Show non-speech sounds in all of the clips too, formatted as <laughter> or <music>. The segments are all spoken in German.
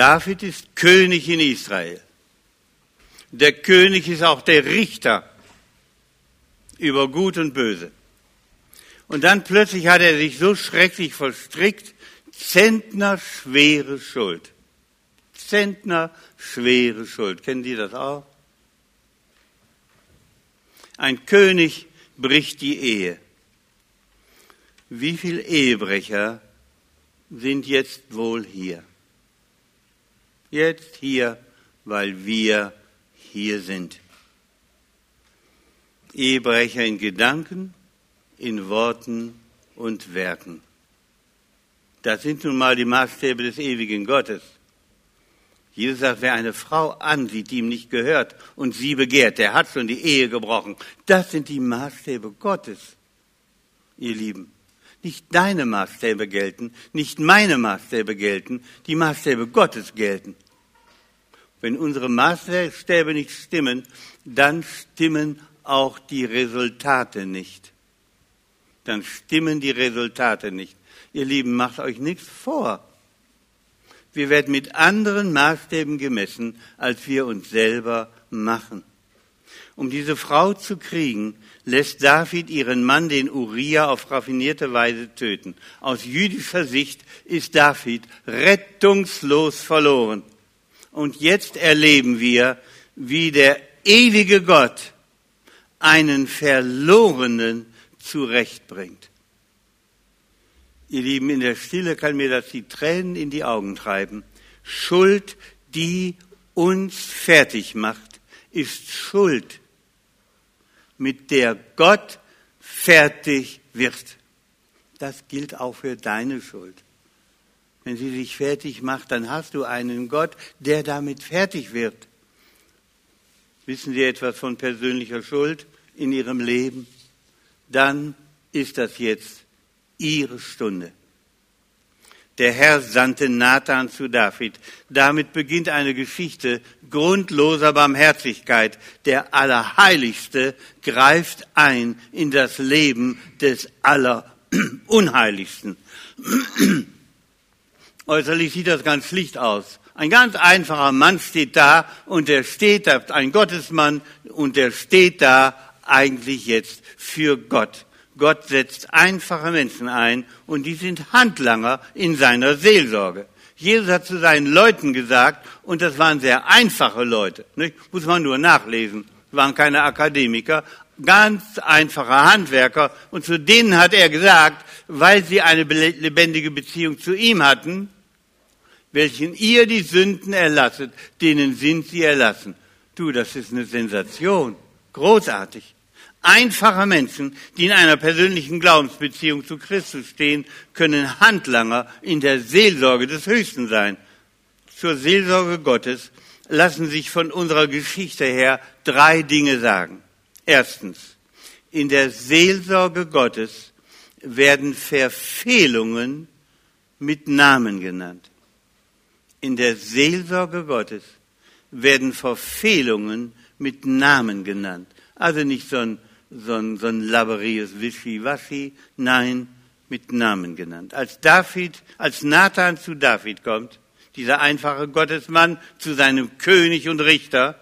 David ist König in Israel. Der König ist auch der Richter über Gut und Böse. Und dann plötzlich hat er sich so schrecklich verstrickt, Zentner schwere Schuld. Zentner schwere Schuld. Kennen Sie das auch? Ein König bricht die Ehe. Wie viele Ehebrecher sind jetzt wohl hier? Jetzt hier, weil wir hier sind. Ehebrecher in Gedanken, in Worten und Werken. Das sind nun mal die Maßstäbe des ewigen Gottes. Jesus sagt, wer eine Frau ansieht, die ihm nicht gehört und sie begehrt, der hat schon die Ehe gebrochen. Das sind die Maßstäbe Gottes, ihr Lieben. Nicht deine Maßstäbe gelten, nicht meine Maßstäbe gelten, die Maßstäbe Gottes gelten. Wenn unsere Maßstäbe nicht stimmen, dann stimmen auch die Resultate nicht. Dann stimmen die Resultate nicht. Ihr Lieben, macht euch nichts vor. Wir werden mit anderen Maßstäben gemessen, als wir uns selber machen. Um diese Frau zu kriegen, lässt David ihren Mann, den Uriah, auf raffinierte Weise töten. Aus jüdischer Sicht ist David rettungslos verloren. Und jetzt erleben wir, wie der ewige Gott einen Verlorenen zurechtbringt. Ihr Lieben, in der Stille kann mir das die Tränen in die Augen treiben. Schuld, die uns fertig macht, ist Schuld, mit der Gott fertig wird. Das gilt auch für deine Schuld. Wenn sie sich fertig macht, dann hast du einen Gott, der damit fertig wird. Wissen Sie etwas von persönlicher Schuld in Ihrem Leben? Dann ist das jetzt ihre Stunde. Der Herr sandte Nathan zu David. Damit beginnt eine Geschichte grundloser Barmherzigkeit. Der Allerheiligste greift ein in das Leben des Allerunheiligsten. <clears throat> Äußerlich sieht das ganz schlicht aus. Ein ganz einfacher Mann steht da und der steht da, ein Gottesmann, und der steht da eigentlich jetzt für Gott. Gott setzt einfache Menschen ein und die sind Handlanger in seiner Seelsorge. Jesus hat zu seinen Leuten gesagt, und das waren sehr einfache Leute, nicht? muss man nur nachlesen, waren keine Akademiker, ganz einfache Handwerker, und zu denen hat er gesagt, weil sie eine lebendige Beziehung zu ihm hatten, welchen ihr die Sünden erlasset, denen sind sie erlassen. Du, das ist eine Sensation. Großartig. Einfache Menschen, die in einer persönlichen Glaubensbeziehung zu Christus stehen, können Handlanger in der Seelsorge des Höchsten sein. Zur Seelsorge Gottes lassen sich von unserer Geschichte her drei Dinge sagen. Erstens, in der Seelsorge Gottes werden Verfehlungen mit Namen genannt. In der Seelsorge Gottes werden Verfehlungen mit Namen genannt. Also nicht so ein so ein, so ein labberiges Wischiwaschi, nein, mit Namen genannt. Als David, als Nathan zu David kommt, dieser einfache Gottesmann zu seinem König und Richter,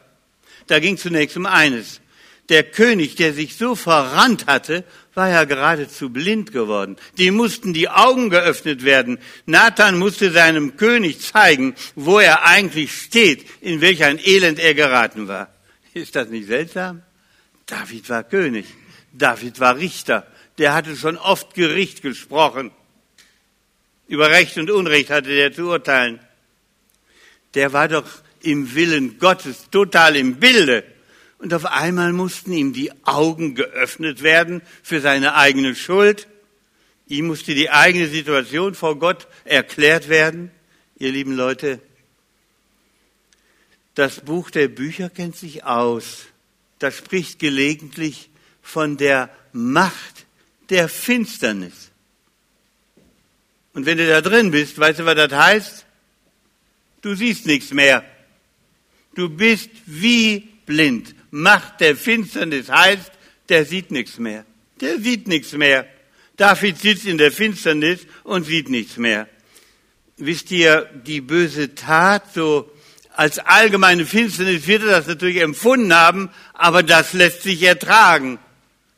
da ging zunächst um eines. Der König, der sich so verrannt hatte, war ja geradezu blind geworden. Dem mussten die Augen geöffnet werden. Nathan musste seinem König zeigen, wo er eigentlich steht, in welch ein Elend er geraten war. Ist das nicht seltsam? David war König, David war Richter, der hatte schon oft Gericht gesprochen. Über Recht und Unrecht hatte der zu urteilen. Der war doch im Willen Gottes total im Bilde. Und auf einmal mussten ihm die Augen geöffnet werden für seine eigene Schuld. Ihm musste die eigene Situation vor Gott erklärt werden. Ihr lieben Leute, das Buch der Bücher kennt sich aus das spricht gelegentlich von der Macht der Finsternis. Und wenn du da drin bist, weißt du, was das heißt? Du siehst nichts mehr. Du bist wie blind. Macht der Finsternis heißt, der sieht nichts mehr. Der sieht nichts mehr. David sitzt in der Finsternis und sieht nichts mehr. wisst ihr, die böse Tat so als allgemeine Finsternis wird er das natürlich empfunden haben, aber das lässt sich ertragen.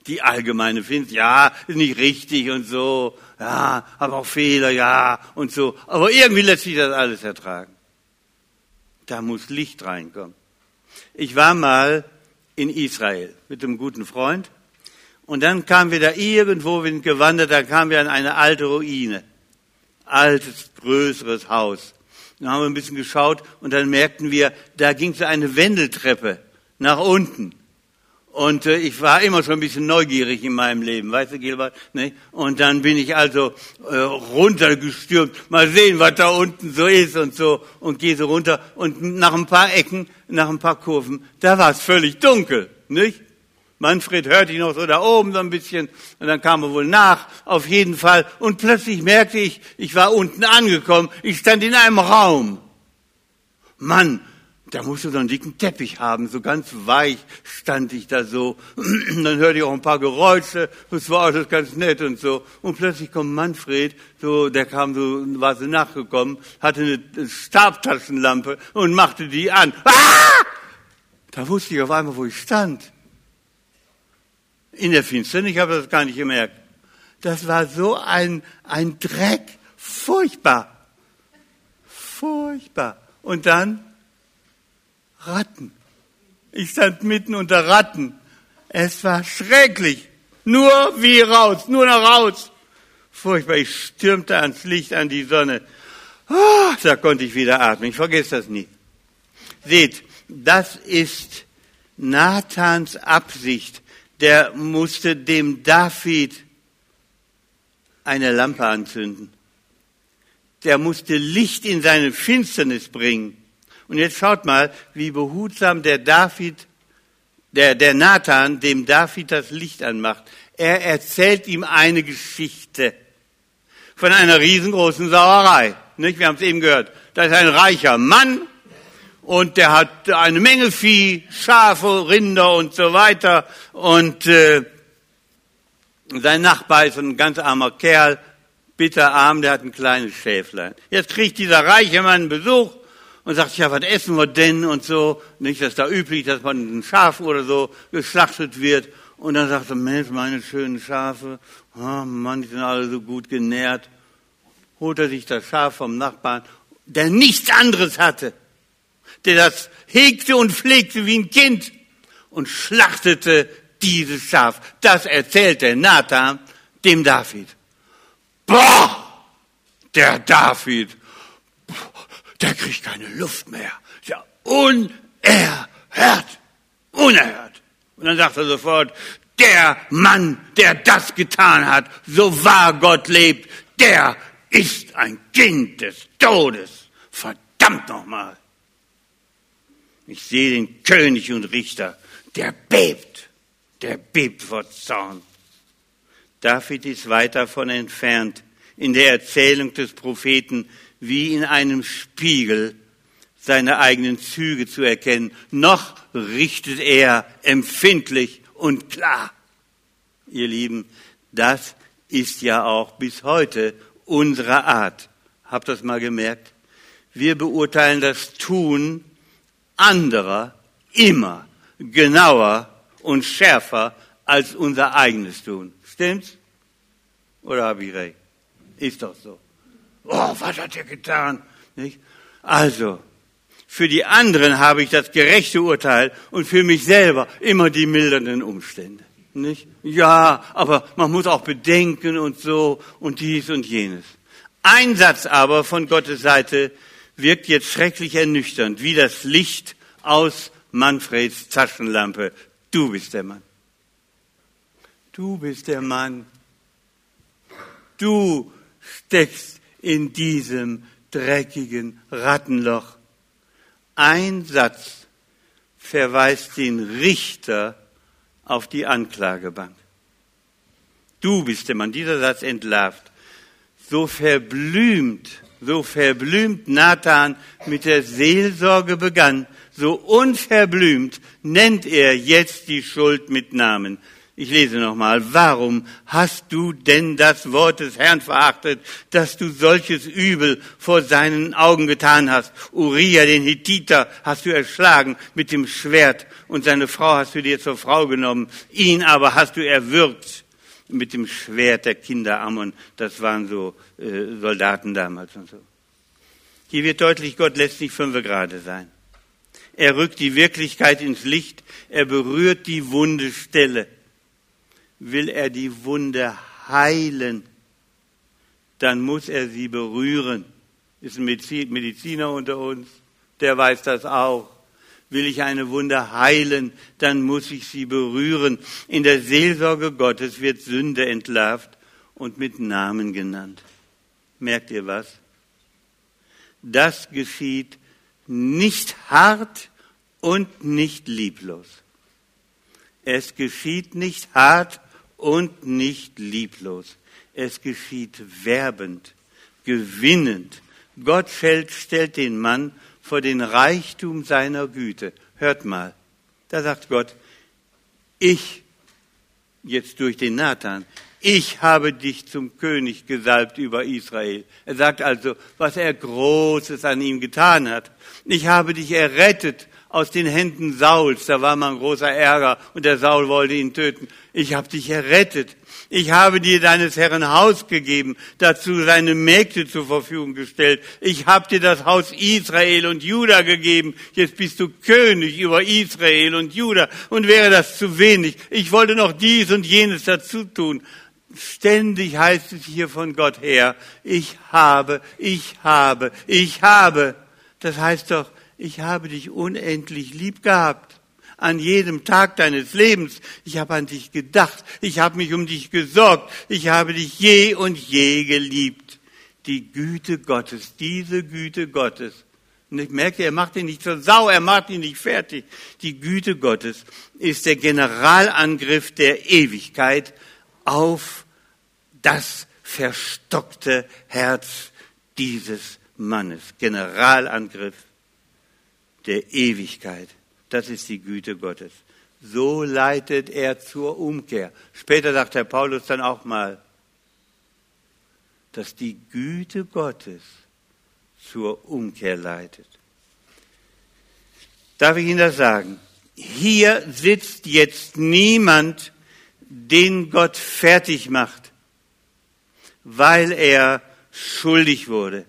Die allgemeine Finsternis, ja, ist nicht richtig und so, ja, aber auch Fehler, ja, und so. Aber irgendwie lässt sich das alles ertragen. Da muss Licht reinkommen. Ich war mal in Israel mit einem guten Freund und dann kamen wir da irgendwo, wir sind gewandert, da kamen wir an eine alte Ruine. Altes, größeres Haus. Dann haben wir ein bisschen geschaut und dann merkten wir, da ging so eine Wendeltreppe nach unten. Und äh, ich war immer schon ein bisschen neugierig in meinem Leben, weißt du, Gilbert? Ne? Und dann bin ich also äh, runtergestürmt, mal sehen, was da unten so ist und so, und gehe so runter. Und nach ein paar Ecken, nach ein paar Kurven, da war es völlig dunkel, nicht? Manfred hörte ich noch so da oben so ein bisschen und dann kam er wohl nach, auf jeden Fall. Und plötzlich merkte ich, ich war unten angekommen, ich stand in einem Raum. Mann, da musst du so einen dicken Teppich haben, so ganz weich stand ich da so. Dann hörte ich auch ein paar Geräusche, das war alles ganz nett und so. Und plötzlich kommt Manfred, so, der kam so, war so nachgekommen, hatte eine Stabtaschenlampe und machte die an. Ah! Da wusste ich auf einmal, wo ich stand in der Finsternis, ich habe das gar nicht gemerkt. Das war so ein, ein Dreck, furchtbar, furchtbar. Und dann Ratten. Ich stand mitten unter Ratten. Es war schrecklich. Nur wie raus, nur noch raus. Furchtbar, ich stürmte ans Licht, an die Sonne. Oh, da konnte ich wieder atmen. Ich vergesse das nie. Seht, das ist Nathans Absicht, der musste dem David eine Lampe anzünden. Der musste Licht in seine Finsternis bringen. Und jetzt schaut mal, wie behutsam der David, der, der Nathan dem David das Licht anmacht. Er erzählt ihm eine Geschichte von einer riesengroßen Sauerei. Nicht? Wir haben es eben gehört. Da ist ein reicher Mann, und der hat eine Menge Vieh, Schafe, Rinder und so weiter. Und äh, sein Nachbar ist ein ganz armer Kerl, bitterarm, der hat ein kleines Schäflein. Jetzt kriegt dieser reiche Mann Besuch und sagt, ja, was essen wir denn und so. Nicht, dass da üblich, dass man ein Schaf oder so geschlachtet wird. Und dann sagt er, Mensch, meine schönen Schafe, oh Mann, die sind alle so gut genährt. Holt er sich das Schaf vom Nachbarn, der nichts anderes hatte der das hegte und pflegte wie ein Kind und schlachtete dieses Schaf. Das erzählte Nathan dem David. Boah, der David, der kriegt keine Luft mehr. Ja, unerhört, unerhört. Und dann sagt er sofort, der Mann, der das getan hat, so wahr Gott lebt, der ist ein Kind des Todes. Verdammt nochmal. Ich sehe den König und Richter, der bebt, der bebt vor Zorn. David ist weit davon entfernt, in der Erzählung des Propheten wie in einem Spiegel seine eigenen Züge zu erkennen. Noch richtet er empfindlich und klar. Ihr Lieben, das ist ja auch bis heute unsere Art. Habt das mal gemerkt? Wir beurteilen das Tun anderer immer genauer und schärfer als unser eigenes tun. Stimmt's? Oder habe ich recht? Ist doch so. Oh, was hat er getan? Nicht? Also, für die anderen habe ich das gerechte Urteil und für mich selber immer die mildernden Umstände. Nicht? Ja, aber man muss auch bedenken und so und dies und jenes. Ein Satz aber von Gottes Seite wirkt jetzt schrecklich ernüchternd, wie das Licht aus Manfreds Taschenlampe. Du bist der Mann. Du bist der Mann. Du steckst in diesem dreckigen Rattenloch. Ein Satz verweist den Richter auf die Anklagebank. Du bist der Mann. Dieser Satz entlarvt. So verblümt so verblümt Nathan mit der Seelsorge begann, so unverblümt nennt er jetzt die Schuld mit Namen. Ich lese nochmal. Warum hast du denn das Wort des Herrn verachtet, dass du solches Übel vor seinen Augen getan hast? Uriah, den Hittiter, hast du erschlagen mit dem Schwert und seine Frau hast du dir zur Frau genommen. Ihn aber hast du erwürgt mit dem Schwert der Kinder Ammon. Das waren so äh, Soldaten damals und so. Hier wird deutlich, Gott lässt nicht fünfe gerade sein. Er rückt die Wirklichkeit ins Licht. Er berührt die wunde Stelle. Will er die Wunde heilen, dann muss er sie berühren. Ist ein Mediziner unter uns, der weiß das auch. Will ich eine Wunde heilen, dann muss ich sie berühren. In der Seelsorge Gottes wird Sünde entlarvt und mit Namen genannt. Merkt ihr was? Das geschieht nicht hart und nicht lieblos. Es geschieht nicht hart und nicht lieblos. Es geschieht werbend, gewinnend. Gott stellt, stellt den Mann vor den Reichtum seiner Güte. Hört mal, da sagt Gott, ich, jetzt durch den Nathan, ich habe dich zum König gesalbt über Israel. Er sagt also, was er Großes an ihm getan hat. Ich habe dich errettet aus den Händen Sauls. Da war mal ein großer Ärger und der Saul wollte ihn töten. Ich habe dich errettet. Ich habe dir deines Herrn Haus gegeben, dazu seine Mägde zur Verfügung gestellt. Ich habe dir das Haus Israel und Juda gegeben. Jetzt bist du König über Israel und Juda. Und wäre das zu wenig, ich wollte noch dies und jenes dazu tun. Ständig heißt es hier von Gott her, ich habe, ich habe, ich habe. Das heißt doch, ich habe dich unendlich lieb gehabt. An jedem Tag deines Lebens. Ich habe an dich gedacht. Ich habe mich um dich gesorgt. Ich habe dich je und je geliebt. Die Güte Gottes, diese Güte Gottes. Und ich merke, er macht ihn nicht zur Sau, er macht ihn nicht fertig. Die Güte Gottes ist der Generalangriff der Ewigkeit auf das verstockte Herz dieses Mannes. Generalangriff der Ewigkeit. Das ist die Güte Gottes. So leitet er zur Umkehr. Später sagt der Paulus dann auch mal, dass die Güte Gottes zur Umkehr leitet. Darf ich Ihnen das sagen? Hier sitzt jetzt niemand, den Gott fertig macht, weil er schuldig wurde.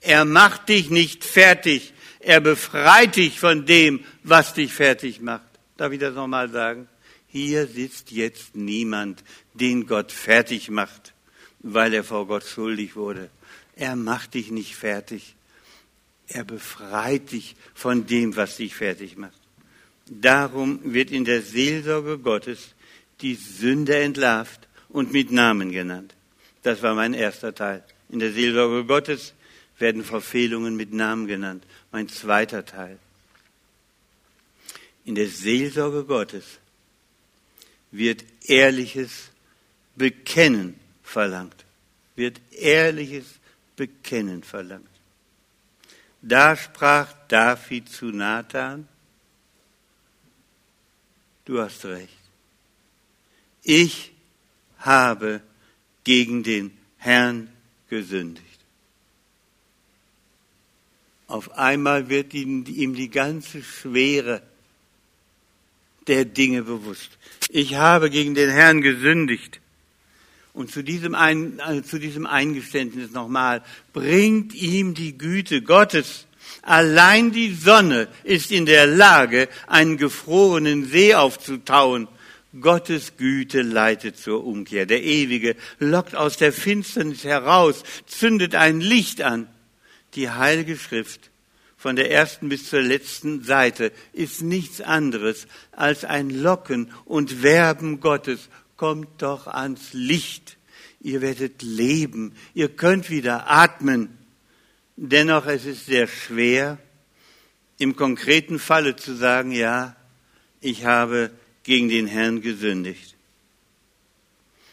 Er macht dich nicht fertig, er befreit dich von dem, was dich fertig macht. Darf ich das nochmal sagen? Hier sitzt jetzt niemand, den Gott fertig macht, weil er vor Gott schuldig wurde. Er macht dich nicht fertig. Er befreit dich von dem, was dich fertig macht. Darum wird in der Seelsorge Gottes die Sünde entlarvt und mit Namen genannt. Das war mein erster Teil. In der Seelsorge Gottes werden Verfehlungen mit Namen genannt. Mein zweiter Teil. In der Seelsorge Gottes wird ehrliches Bekennen verlangt. Wird ehrliches Bekennen verlangt. Da sprach David zu Nathan, du hast recht. Ich habe gegen den Herrn gesündigt. Auf einmal wird ihm, die ganze Schwere der Dinge bewusst. Ich habe gegen den Herrn gesündigt. Und zu diesem, Ein, also zu diesem Eingeständnis nochmal, bringt ihm die Güte Gottes. Allein die Sonne ist in der Lage, einen gefrorenen See aufzutauen. Gottes Güte leitet zur Umkehr. Der Ewige lockt aus der Finsternis heraus, zündet ein Licht an. Die Heilige Schrift von der ersten bis zur letzten Seite ist nichts anderes als ein Locken und Werben Gottes. Kommt doch ans Licht. Ihr werdet leben. Ihr könnt wieder atmen. Dennoch es ist sehr schwer, im konkreten Falle zu sagen, ja, ich habe gegen den Herrn gesündigt.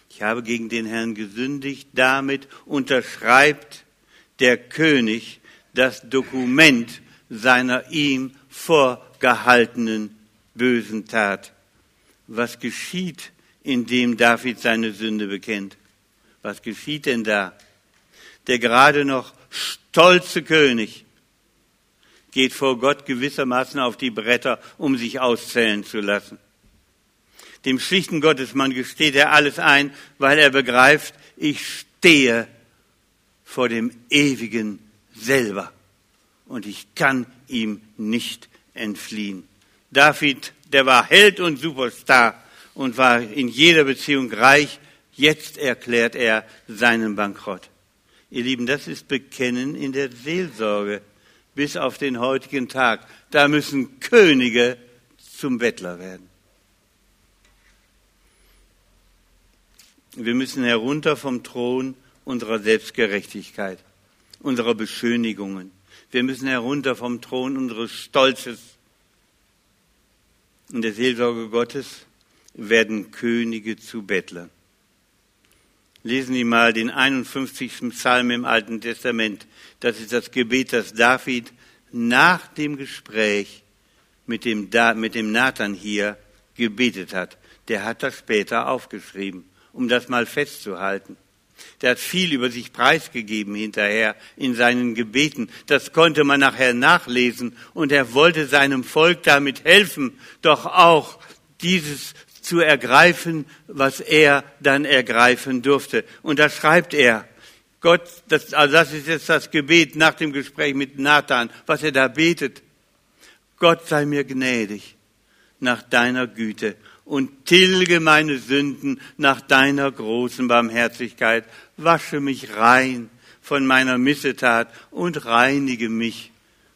Ich habe gegen den Herrn gesündigt. Damit unterschreibt der König das Dokument seiner ihm vorgehaltenen bösen Tat. was geschieht, indem David seine Sünde bekennt. Was geschieht denn da? Der gerade noch stolze König geht vor Gott gewissermaßen auf die Bretter, um sich auszählen zu lassen. Dem schlichten Gottesmann gesteht er alles ein, weil er begreift, ich stehe vor dem Ewigen selber und ich kann ihm nicht entfliehen. David, der war Held und Superstar und war in jeder Beziehung reich. Jetzt erklärt er seinen Bankrott. Ihr Lieben, das ist Bekennen in der Seelsorge bis auf den heutigen Tag. Da müssen Könige zum Bettler werden. Wir müssen herunter vom Thron unserer Selbstgerechtigkeit, unserer Beschönigungen. Wir müssen herunter vom Thron unseres Stolzes. In der Seelsorge Gottes werden Könige zu Bettlern. Lesen Sie mal den 51. Psalm im Alten Testament. Das ist das Gebet, das David nach dem Gespräch mit dem, mit dem Nathan hier gebetet hat. Der hat das später aufgeschrieben, um das mal festzuhalten. Der hat viel über sich preisgegeben hinterher in seinen Gebeten. Das konnte man nachher nachlesen. Und er wollte seinem Volk damit helfen, doch auch dieses zu ergreifen, was er dann ergreifen durfte. Und da schreibt er, Gott, das, also das ist jetzt das Gebet nach dem Gespräch mit Nathan, was er da betet. Gott sei mir gnädig nach deiner Güte und tilge meine Sünden nach deiner großen Barmherzigkeit. Wasche mich rein von meiner Missetat und reinige mich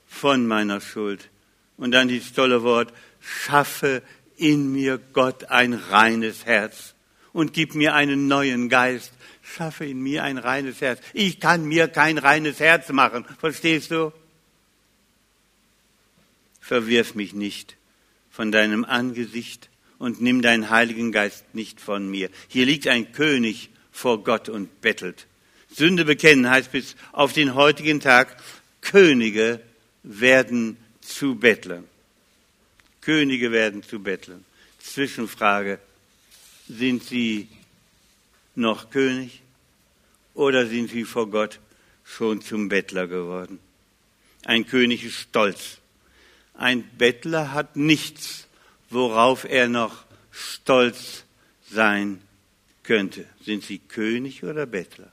von meiner Schuld. Und dann dieses tolle Wort, schaffe in mir Gott ein reines Herz und gib mir einen neuen Geist. Schaffe in mir ein reines Herz. Ich kann mir kein reines Herz machen. Verstehst du? Verwirf mich nicht von deinem Angesicht und nimm deinen Heiligen Geist nicht von mir. Hier liegt ein König vor Gott und bettelt. Sünde bekennen heißt bis auf den heutigen Tag, Könige werden zu Bettlern. Könige werden zu Bettlern. Zwischenfrage, sind sie noch König oder sind sie vor Gott schon zum Bettler geworden? Ein König ist stolz. Ein Bettler hat nichts worauf er noch stolz sein könnte. Sind sie König oder Bettler?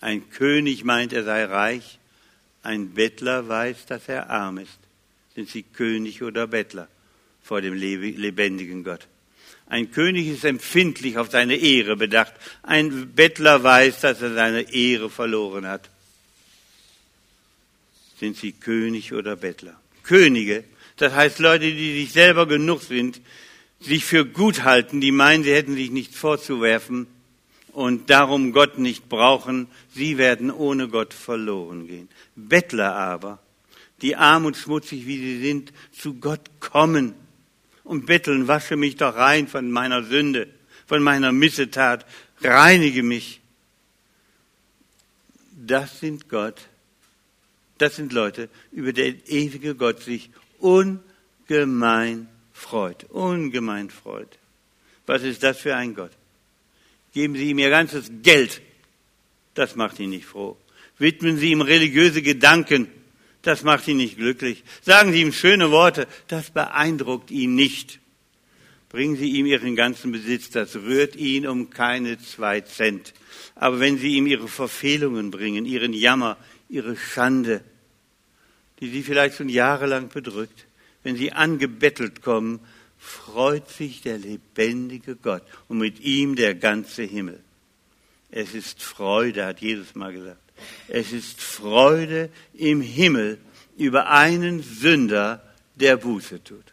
Ein König meint, er sei reich, ein Bettler weiß, dass er arm ist. Sind sie König oder Bettler vor dem lebendigen Gott? Ein König ist empfindlich auf seine Ehre bedacht. Ein Bettler weiß, dass er seine Ehre verloren hat. Sind sie König oder Bettler? Könige das heißt, Leute, die sich selber genug sind, sich für gut halten, die meinen, sie hätten sich nichts vorzuwerfen und darum Gott nicht brauchen, sie werden ohne Gott verloren gehen. Bettler aber, die arm und schmutzig wie sie sind, zu Gott kommen und betteln, wasche mich doch rein von meiner Sünde, von meiner Missetat, reinige mich. Das sind Gott, das sind Leute, über der ewige Gott sich ungemein freut. Ungemein freut. Was ist das für ein Gott? Geben Sie ihm Ihr ganzes Geld. Das macht ihn nicht froh. Widmen Sie ihm religiöse Gedanken. Das macht ihn nicht glücklich. Sagen Sie ihm schöne Worte. Das beeindruckt ihn nicht. Bringen Sie ihm Ihren ganzen Besitz. Das rührt ihn um keine zwei Cent. Aber wenn Sie ihm Ihre Verfehlungen bringen, Ihren Jammer, Ihre Schande, die sie vielleicht schon jahrelang bedrückt, wenn sie angebettelt kommen, freut sich der lebendige Gott und mit ihm der ganze Himmel. Es ist Freude, hat Jesus mal gesagt. Es ist Freude im Himmel über einen Sünder, der Buße tut.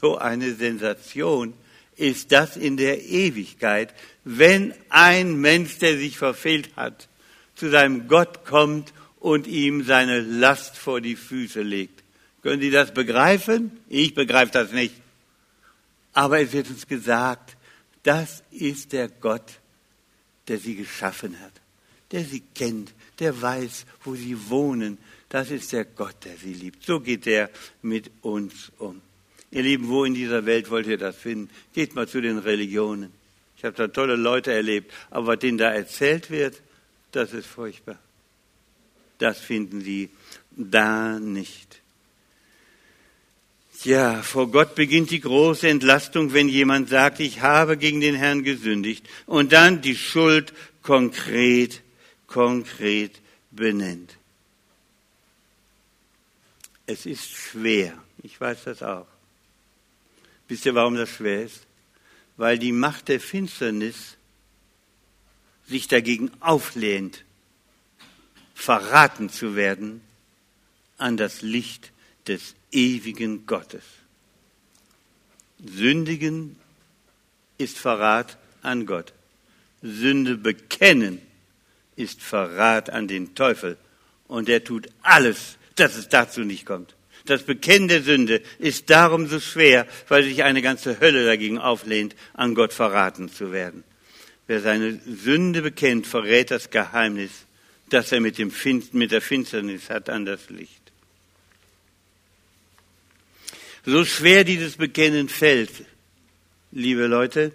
So eine Sensation ist das in der Ewigkeit, wenn ein Mensch, der sich verfehlt hat, zu seinem Gott kommt und ihm seine Last vor die Füße legt. Können Sie das begreifen? Ich begreife das nicht. Aber es wird uns gesagt, das ist der Gott, der sie geschaffen hat, der sie kennt, der weiß, wo sie wohnen. Das ist der Gott, der sie liebt. So geht er mit uns um. Ihr Lieben, wo in dieser Welt wollt ihr das finden? Geht mal zu den Religionen. Ich habe da tolle Leute erlebt, aber was denen da erzählt wird, das ist furchtbar. Das finden sie da nicht. Ja, vor Gott beginnt die große Entlastung, wenn jemand sagt, ich habe gegen den Herrn gesündigt und dann die Schuld konkret, konkret benennt. Es ist schwer, ich weiß das auch. Wisst ihr, warum das schwer ist? Weil die Macht der Finsternis sich dagegen auflehnt, verraten zu werden an das Licht des ewigen Gottes. Sündigen ist Verrat an Gott. Sünde bekennen ist Verrat an den Teufel. Und er tut alles, dass es dazu nicht kommt. Das Bekennen der Sünde ist darum so schwer, weil sich eine ganze Hölle dagegen auflehnt, an Gott verraten zu werden. Wer seine Sünde bekennt, verrät das Geheimnis, das er mit, dem Finst, mit der Finsternis hat an das Licht. So schwer dieses Bekennen fällt, liebe Leute,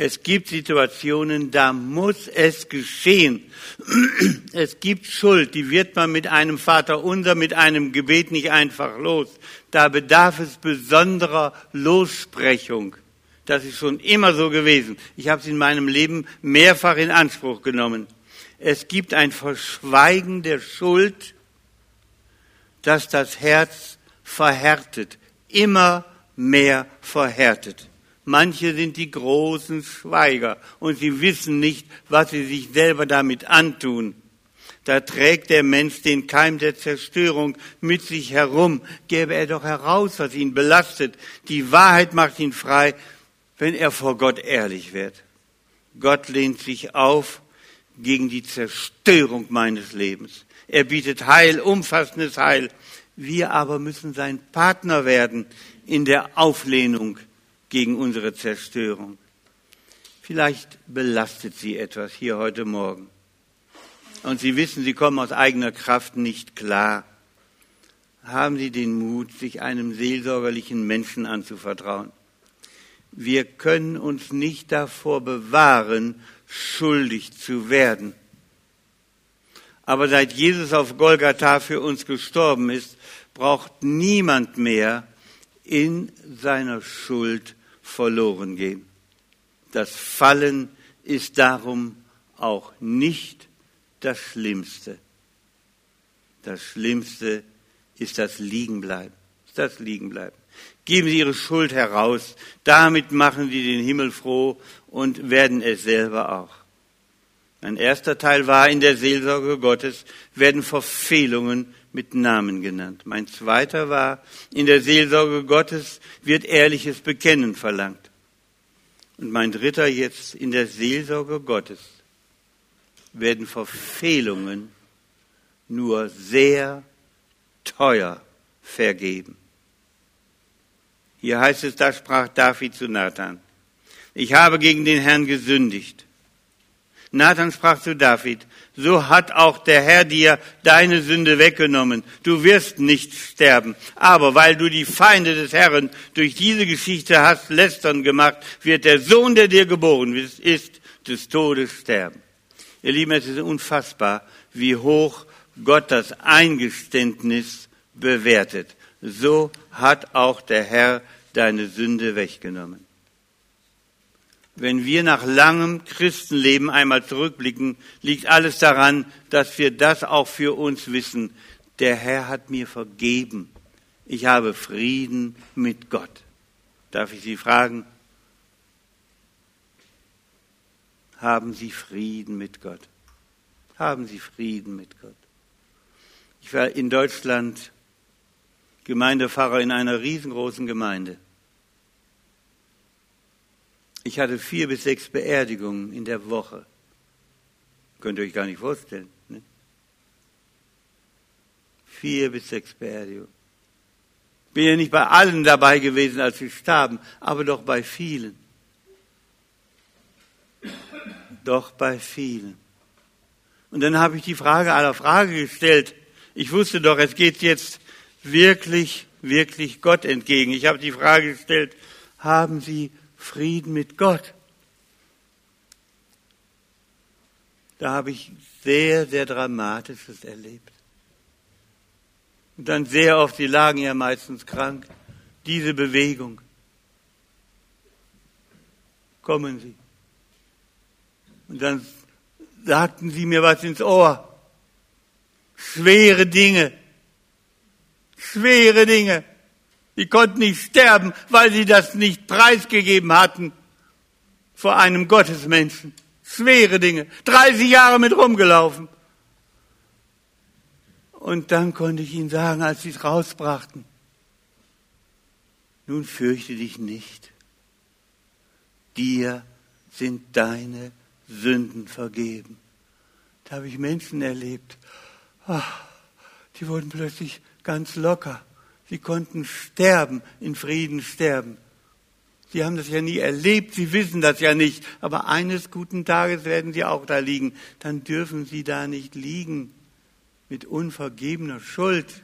es gibt Situationen, da muss es geschehen. <clears throat> Es gibt Schuld, die wird man mit einem Vater unser, mit einem Gebet nicht einfach los. Da bedarf es besonderer Lossprechung. Das ist schon immer so gewesen. Ich habe es in meinem Leben mehrfach in Anspruch genommen. Es gibt ein Verschweigen der Schuld, das das Herz verhärtet, immer mehr verhärtet. Manche sind die großen Schweiger und sie wissen nicht, was sie sich selber damit antun. Da trägt der Mensch den Keim der Zerstörung mit sich herum. Gäbe er doch heraus, was ihn belastet. Die Wahrheit macht ihn frei, wenn er vor Gott ehrlich wird. Gott lehnt sich auf gegen die Zerstörung meines Lebens. Er bietet Heil, umfassendes Heil. Wir aber müssen sein Partner werden in der Auflehnung gegen unsere Zerstörung. Vielleicht belastet Sie etwas hier heute Morgen. Und Sie wissen, Sie kommen aus eigener Kraft nicht klar. Haben Sie den Mut, sich einem seelsorgerlichen Menschen anzuvertrauen. Wir können uns nicht davor bewahren, schuldig zu werden. Aber seit Jesus auf Golgatha für uns gestorben ist, braucht niemand mehr in seiner Schuld verloren gehen. Das Fallen ist darum auch nicht das Schlimmste. Das Schlimmste ist das Liegenbleiben. Das Liegenbleiben. Geben Sie Ihre Schuld heraus. Damit machen Sie den Himmel froh und werden es selber auch. Ein erster Teil war, in der Seelsorge Gottes werden Verfehlungen mit Namen genannt. Mein zweiter war, in der Seelsorge Gottes wird ehrliches Bekennen verlangt. Und mein dritter jetzt, in der Seelsorge Gottes werden Verfehlungen nur sehr teuer vergeben. Hier heißt es, da sprach David zu Nathan, ich habe gegen den Herrn gesündigt Nathan sprach zu David, so hat auch der Herr dir deine Sünde weggenommen. Du wirst nicht sterben. Aber weil du die Feinde des Herrn durch diese Geschichte hast lästern gemacht, wird der Sohn, der dir geboren ist, des Todes sterben. Ihr Lieben, es ist unfassbar, wie hoch Gott das Eingeständnis bewertet. So hat auch der Herr deine Sünde weggenommen wenn wir nach langem Christenleben einmal zurückblicken, liegt alles daran, dass wir das auch für uns wissen. Der Herr hat mir vergeben. Ich habe Frieden mit Gott. Darf ich Sie fragen? Haben Sie Frieden mit Gott? Haben Sie Frieden mit Gott? Ich war in Deutschland Gemeindepfarrer in einer riesengroßen Gemeinde. Ich hatte vier bis sechs Beerdigungen in der Woche. Könnt ihr euch gar nicht vorstellen. Ne? Vier bis sechs Beerdigungen. Bin ja nicht bei allen dabei gewesen, als sie starben, aber doch bei vielen. Doch bei vielen. Und dann habe ich die Frage aller Frage gestellt. Ich wusste doch, es geht jetzt wirklich wirklich Gott entgegen? Ich habe die Frage gestellt, haben Sie Frieden mit Gott? Da habe ich sehr, sehr Dramatisches erlebt. Und dann sehr oft, sie lagen ja meistens krank, diese Bewegung. Kommen Sie. Und dann sagten sie mir was ins Ohr. Schwere Dinge. Schwere Dinge. Sie konnten nicht sterben, weil sie das nicht preisgegeben hatten vor einem Gottesmenschen. Schwere Dinge. 30 Jahre mit rumgelaufen. Und dann konnte ich ihnen sagen, als sie es rausbrachten, nun fürchte dich nicht. Dir sind deine Sünden vergeben. Da habe ich Menschen erlebt, ach, die wurden plötzlich ganz locker. Sie konnten sterben, in Frieden sterben. Sie haben das ja nie erlebt, Sie wissen das ja nicht, aber eines guten Tages werden Sie auch da liegen. Dann dürfen Sie da nicht liegen mit unvergebener Schuld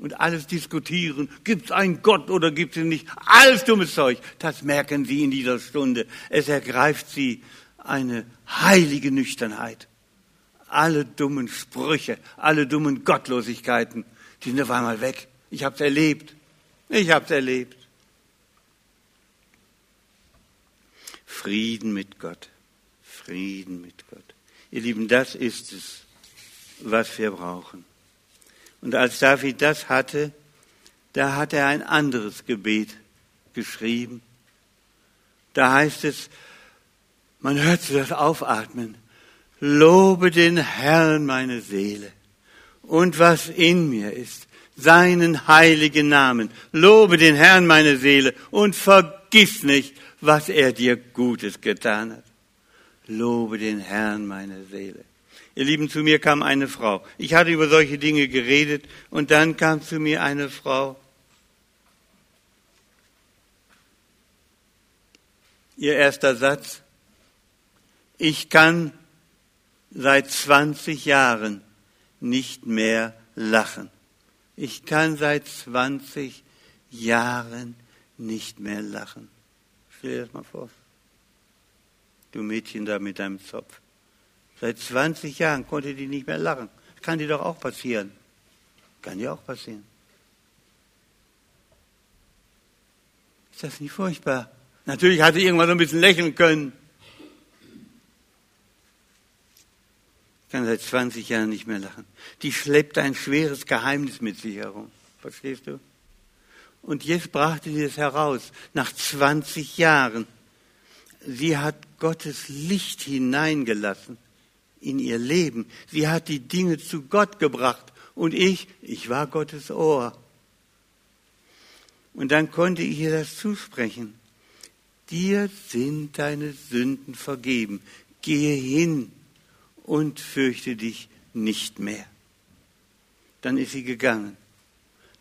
und alles diskutieren. Gibt es einen Gott oder gibt es ihn nicht? Alles dummes Zeug. Das merken Sie in dieser Stunde. Es ergreift Sie eine heilige Nüchternheit. Alle dummen Sprüche, alle dummen Gottlosigkeiten, die sind auf einmal weg. Ich habe es erlebt. Ich habe es erlebt. Frieden mit Gott. Frieden mit Gott. Ihr Lieben, das ist es, was wir brauchen. Und als David das hatte, da hat er ein anderes Gebet geschrieben. Da heißt es, man hört das Aufatmen. Lobe den Herrn meine Seele und was in mir ist, seinen heiligen Namen. Lobe den Herrn meine Seele und vergiss nicht, was er dir Gutes getan hat. Lobe den Herrn, meine Seele. Ihr Lieben, zu mir kam eine Frau. Ich hatte über solche Dinge geredet und dann kam zu mir eine Frau. Ihr erster Satz. Ich kann seit 20 Jahren nicht mehr lachen. Ich kann seit 20 Jahren nicht mehr lachen. Stell dir das mal vor. Du Mädchen da mit deinem Zopf. Seit 20 Jahren konnte die nicht mehr lachen. Kann dir doch auch passieren. Kann dir auch passieren. Ist das nicht furchtbar? Natürlich hat sie irgendwann so ein bisschen lächeln können. Kann seit 20 Jahren nicht mehr lachen. Die schleppt ein schweres Geheimnis mit sich herum. Verstehst du? Und jetzt brachte sie es heraus, nach 20 Jahren. Sie hat Gottes Licht hineingelassen in ihr Leben. Sie hat die Dinge zu Gott gebracht. Und ich, ich war Gottes Ohr. Und dann konnte ich ihr das zusprechen. Dir sind deine Sünden vergeben. Gehe hin und fürchte dich nicht mehr. Dann ist sie gegangen.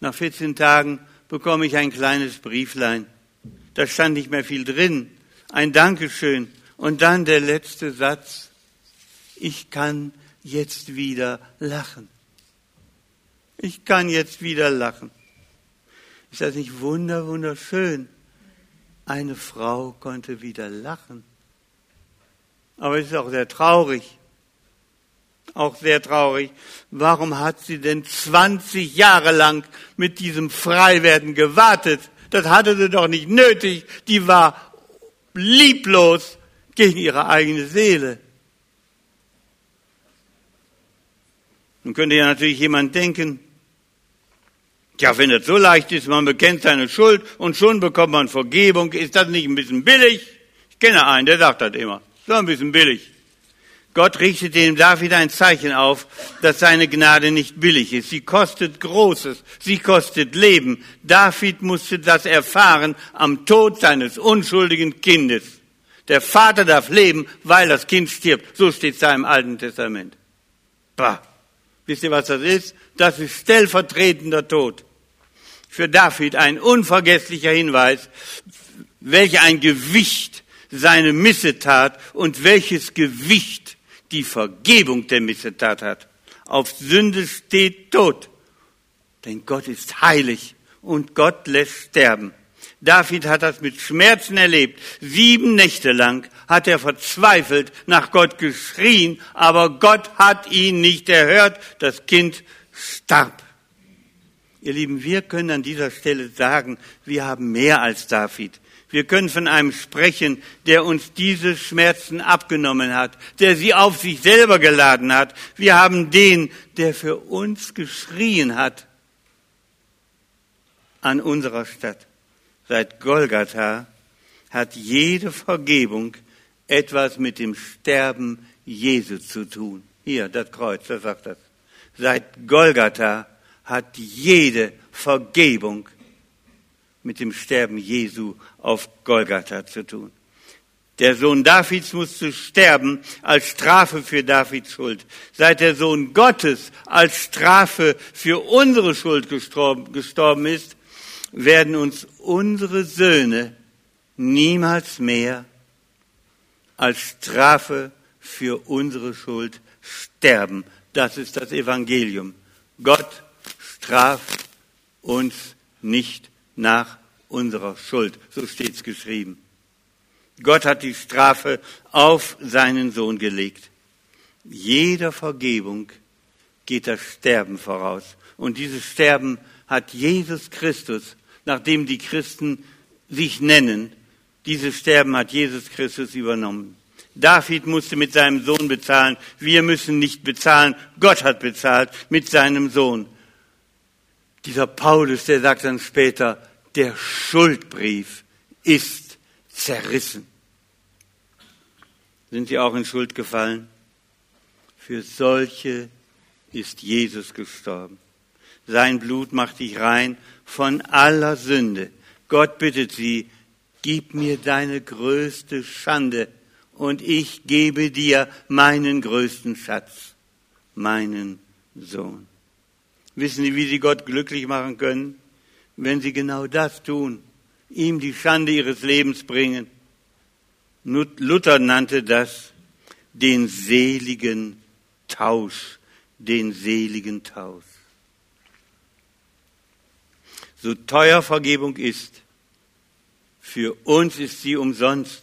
Nach 14 Tagen bekomme ich ein kleines Brieflein. Da stand nicht mehr viel drin. Ein Dankeschön. Und dann der letzte Satz. Ich kann jetzt wieder lachen. Ich kann jetzt wieder lachen. Ist das nicht wunder, wunderschön? Eine Frau konnte wieder lachen. Aber es ist auch sehr traurig. Auch sehr traurig. Warum hat sie denn 20 Jahre lang mit diesem Freiwerden gewartet? Das hatte sie doch nicht nötig. Die war lieblos gegen ihre eigene Seele. Nun könnte ja natürlich jemand denken, ja, wenn das so leicht ist, man bekennt seine Schuld und schon bekommt man Vergebung, ist das nicht ein bisschen billig? Ich kenne einen, der sagt das immer. So ein bisschen billig. Gott richtet dem David ein Zeichen auf, dass seine Gnade nicht billig ist. Sie kostet Großes, sie kostet Leben. David musste das erfahren am Tod seines unschuldigen Kindes. Der Vater darf leben, weil das Kind stirbt. So steht es da im Alten Testament. Bah. Wisst ihr, was das ist? Das ist stellvertretender Tod. Für David ein unvergesslicher Hinweis, welch ein Gewicht seine Missetat und welches Gewicht die Vergebung der Missetat hat. Auf Sünde steht Tod. Denn Gott ist heilig und Gott lässt sterben. David hat das mit Schmerzen erlebt. Sieben Nächte lang hat er verzweifelt nach Gott geschrien, aber Gott hat ihn nicht erhört. Das Kind starb. Ihr Lieben, wir können an dieser Stelle sagen, wir haben mehr als David. Wir können von einem sprechen, der uns diese Schmerzen abgenommen hat, der sie auf sich selber geladen hat. Wir haben den, der für uns geschrien hat an unserer Stadt. Seit Golgatha hat jede Vergebung etwas mit dem Sterben Jesu zu tun. Hier, das Kreuz, das sagt das. Seit Golgatha hat jede Vergebung mit dem Sterben Jesu auf Golgatha zu tun. Der Sohn Davids musste sterben als Strafe für Davids Schuld. Seit der Sohn Gottes als Strafe für unsere Schuld gestorben, ist, werden uns unsere Söhne niemals mehr als Strafe für unsere Schuld sterben. Das ist das Evangelium. Gott straft uns nicht nach unserer Schuld. So steht's geschrieben. Gott hat die Strafe auf seinen Sohn gelegt. Jeder Vergebung geht das Sterben voraus. Und dieses Sterben hat Jesus Christus, nachdem die Christen sich nennen, dieses Sterben hat Jesus Christus übernommen. David musste mit seinem Sohn bezahlen. Wir müssen nicht bezahlen. Gott hat bezahlt mit seinem Sohn. Dieser Paulus, der sagt dann später, der Schuldbrief ist zerrissen. Sind Sie auch in Schuld gefallen? Für solche ist Jesus gestorben. Sein Blut macht dich rein von aller Sünde. Gott bittet sie, gib mir deine größte Schande und ich gebe dir meinen größten Schatz, meinen Sohn. Wissen Sie, wie Sie Gott glücklich machen können? Wenn sie genau das tun, ihm die Schande ihres Lebens bringen. Luther nannte das den seligen Tausch, den seligen Tausch. So teuer Vergebung ist, für uns ist sie umsonst.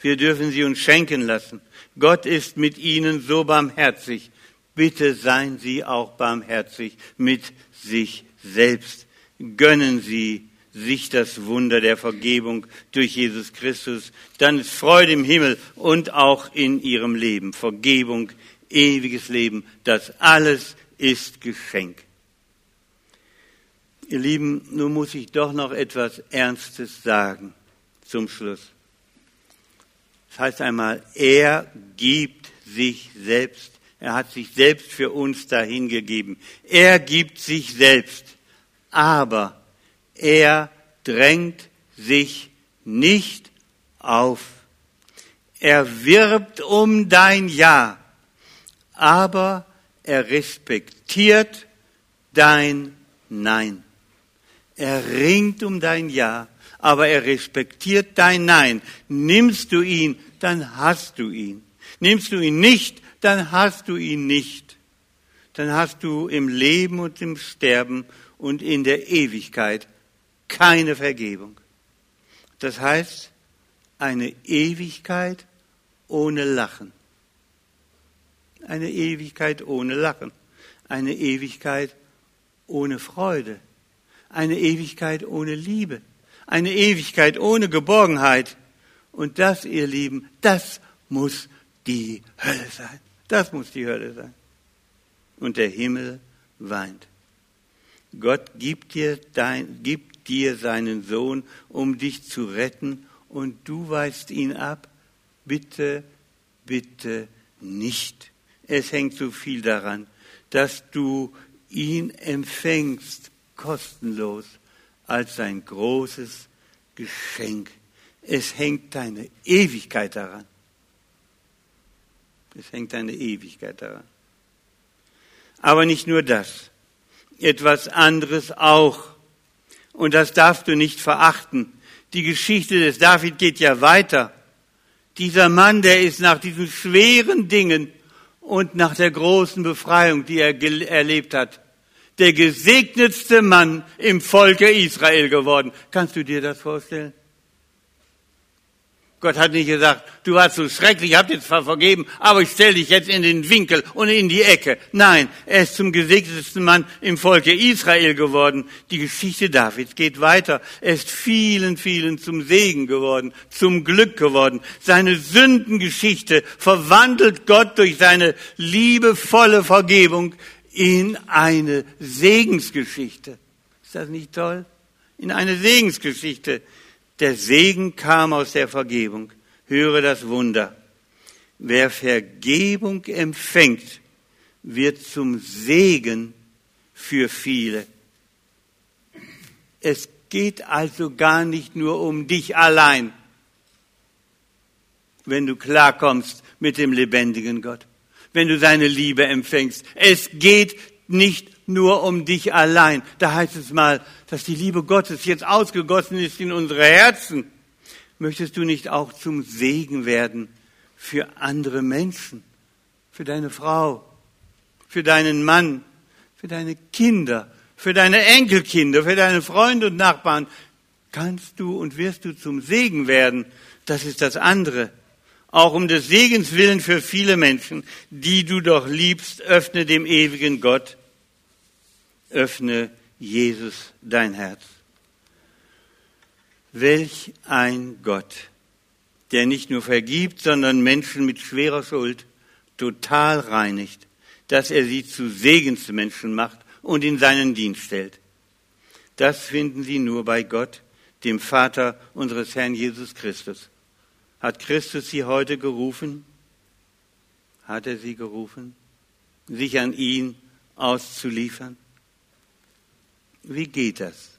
Wir dürfen sie uns schenken lassen. Gott ist mit ihnen so barmherzig. Bitte seien Sie auch barmherzig mit sich selbst gönnen Sie sich das Wunder der Vergebung durch Jesus Christus, dann ist Freude im Himmel und auch in Ihrem Leben. Vergebung, ewiges Leben, das alles ist Geschenk. Ihr Lieben, nun muss ich doch noch etwas Ernstes sagen zum Schluss. Das heißt einmal, er gibt sich selbst. Er hat sich selbst für uns dahingegeben. Er gibt sich selbst aber er drängt sich nicht auf. Er wirbt um dein Ja, aber er respektiert dein Nein. Er ringt um dein Ja, aber er respektiert dein Nein. Nimmst du ihn, dann hast du ihn. Nimmst du ihn nicht, dann hast du ihn nicht. Dann hast du im Leben und im Sterben und in der Ewigkeit keine Vergebung. Das heißt, eine Ewigkeit ohne Lachen. Eine Ewigkeit ohne Lachen. Eine Ewigkeit ohne Freude. Eine Ewigkeit ohne Liebe. Eine Ewigkeit ohne Geborgenheit. Und das, ihr Lieben, das muss die Hölle sein. Das muss die Hölle sein. Und der Himmel weint. Gott gibt dir, dein, gibt dir seinen Sohn, um dich zu retten, und du weist ihn ab. Bitte, bitte nicht. Es hängt so viel daran, dass du ihn empfängst, kostenlos, als sein großes Geschenk. Es hängt deine Ewigkeit daran. Es hängt deine Ewigkeit daran. Aber nicht nur das etwas anderes auch. Und das darfst du nicht verachten. Die Geschichte des David geht ja weiter. Dieser Mann, der ist nach diesen schweren Dingen und nach der großen Befreiung, die er erlebt hat, der gesegnetste Mann im Volke Israel geworden. Kannst du dir das vorstellen? Gott hat nicht gesagt, du warst so schrecklich, ich habe dir zwar vergeben, aber ich stelle dich jetzt in den Winkel und in die Ecke. Nein, er ist zum gesegnetsten Mann im Volke Israel geworden. Die Geschichte Davids geht weiter. Er ist vielen, vielen zum Segen geworden, zum Glück geworden. Seine Sündengeschichte verwandelt Gott durch seine liebevolle Vergebung in eine Segensgeschichte. Ist das nicht toll? In eine Segensgeschichte. Der Segen kam aus der Vergebung. Höre das Wunder. Wer Vergebung empfängt, wird zum Segen für viele. Es geht also gar nicht nur um dich allein, wenn du klarkommst mit dem lebendigen Gott, wenn du seine Liebe empfängst. Es geht nicht nur um dich allein. Da heißt es mal, dass die Liebe Gottes jetzt ausgegossen ist in unsere Herzen. Möchtest du nicht auch zum Segen werden für andere Menschen, für deine Frau, für deinen Mann, für deine Kinder, für deine Enkelkinder, für deine Freunde und Nachbarn? Kannst du und wirst du zum Segen werden? Das ist das andere. Auch um des Segens willen für viele Menschen, die du doch liebst, öffne dem ewigen Gott öffne Jesus dein Herz. Welch ein Gott, der nicht nur vergibt, sondern Menschen mit schwerer Schuld total reinigt, dass er sie zu Segensmenschen macht und in seinen Dienst stellt. Das finden Sie nur bei Gott, dem Vater unseres Herrn Jesus Christus. Hat Christus Sie heute gerufen? Hat er Sie gerufen, sich an ihn auszuliefern? Wie geht das?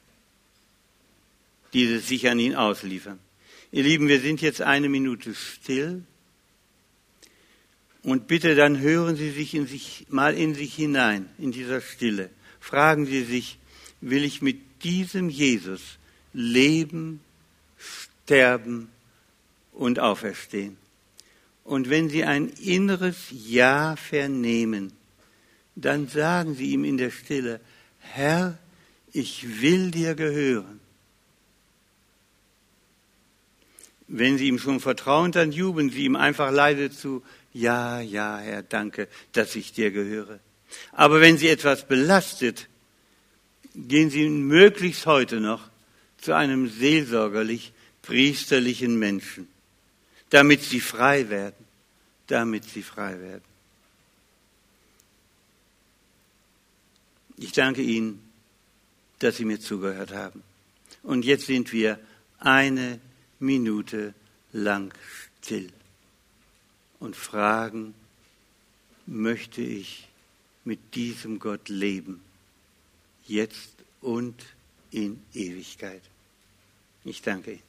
Dieses sich an ihn ausliefern. Ihr Lieben, wir sind jetzt eine Minute still. Und bitte dann hören Sie sich, in sich mal in sich hinein, in dieser Stille. Fragen Sie sich, will ich mit diesem Jesus leben, sterben und auferstehen? Und wenn Sie ein inneres Ja vernehmen, dann sagen Sie ihm in der Stille, Herr, ich will dir gehören. Wenn Sie ihm schon vertrauen, dann jubeln Sie ihm einfach leise zu, ja, ja, Herr, danke, dass ich dir gehöre. Aber wenn Sie etwas belastet, gehen Sie möglichst heute noch zu einem seelsorgerlich priesterlichen Menschen, damit Sie frei werden, damit Sie frei werden. Ich danke Ihnen dass Sie mir zugehört haben. Und jetzt sind wir eine Minute lang still und fragen, möchte ich mit diesem Gott leben, jetzt und in Ewigkeit. Ich danke Ihnen.